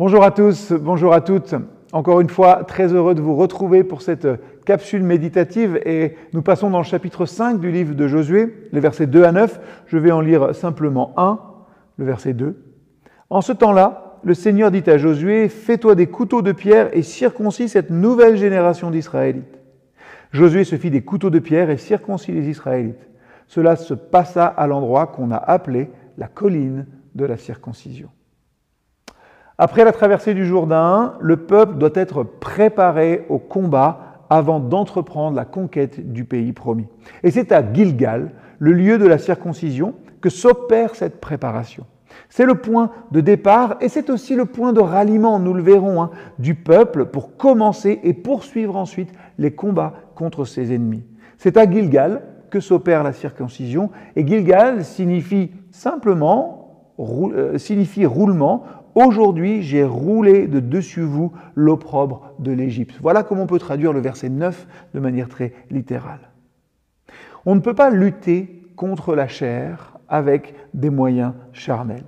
Bonjour à tous, bonjour à toutes. Encore une fois, très heureux de vous retrouver pour cette capsule méditative et nous passons dans le chapitre 5 du livre de Josué, les versets 2 à 9. Je vais en lire simplement un, le verset 2. En ce temps-là, le Seigneur dit à Josué, Fais-toi des couteaux de pierre et circoncis cette nouvelle génération d'Israélites. Josué se fit des couteaux de pierre et circoncis les Israélites. Cela se passa à l'endroit qu'on a appelé la colline de la circoncision. Après la traversée du Jourdain, le peuple doit être préparé au combat avant d'entreprendre la conquête du pays promis. Et c'est à Gilgal, le lieu de la circoncision, que s'opère cette préparation. C'est le point de départ et c'est aussi le point de ralliement, nous le verrons, hein, du peuple pour commencer et poursuivre ensuite les combats contre ses ennemis. C'est à Gilgal que s'opère la circoncision et Gilgal signifie simplement, euh, signifie roulement. Aujourd'hui, j'ai roulé de dessus vous l'opprobre de l'Égypte. Voilà comment on peut traduire le verset 9 de manière très littérale. On ne peut pas lutter contre la chair avec des moyens charnels.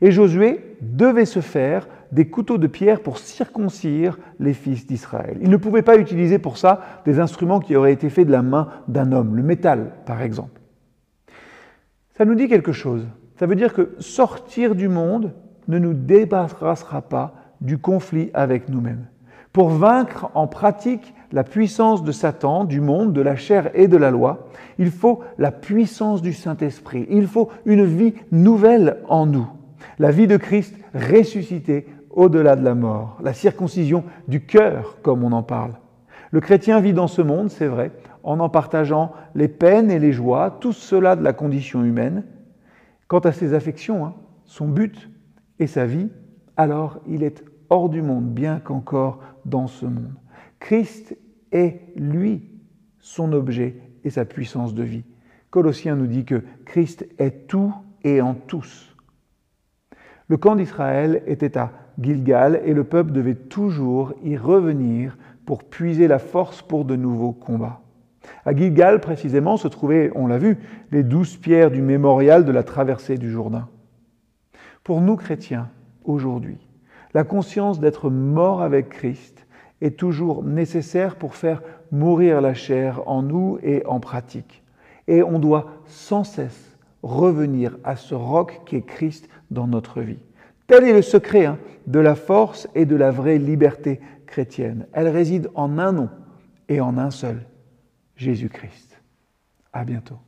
Et Josué devait se faire des couteaux de pierre pour circoncire les fils d'Israël. Il ne pouvait pas utiliser pour ça des instruments qui auraient été faits de la main d'un homme, le métal par exemple. Ça nous dit quelque chose. Ça veut dire que sortir du monde ne nous débarrassera pas du conflit avec nous-mêmes. Pour vaincre en pratique la puissance de Satan, du monde, de la chair et de la loi, il faut la puissance du Saint-Esprit. Il faut une vie nouvelle en nous. La vie de Christ ressuscité au-delà de la mort. La circoncision du cœur, comme on en parle. Le chrétien vit dans ce monde, c'est vrai, en en partageant les peines et les joies, tout cela de la condition humaine. Quant à ses affections, hein, son but et sa vie, alors il est hors du monde, bien qu'encore dans ce monde. Christ est, lui, son objet et sa puissance de vie. Colossiens nous dit que Christ est tout et en tous. Le camp d'Israël était à Gilgal et le peuple devait toujours y revenir pour puiser la force pour de nouveaux combats. À Gilgal, précisément, se trouvaient, on l'a vu, les douze pierres du mémorial de la traversée du Jourdain. Pour nous chrétiens, aujourd'hui, la conscience d'être mort avec Christ est toujours nécessaire pour faire mourir la chair en nous et en pratique. Et on doit sans cesse revenir à ce roc qui est Christ dans notre vie. Tel est le secret hein, de la force et de la vraie liberté chrétienne. Elle réside en un nom et en un seul, Jésus-Christ. À bientôt.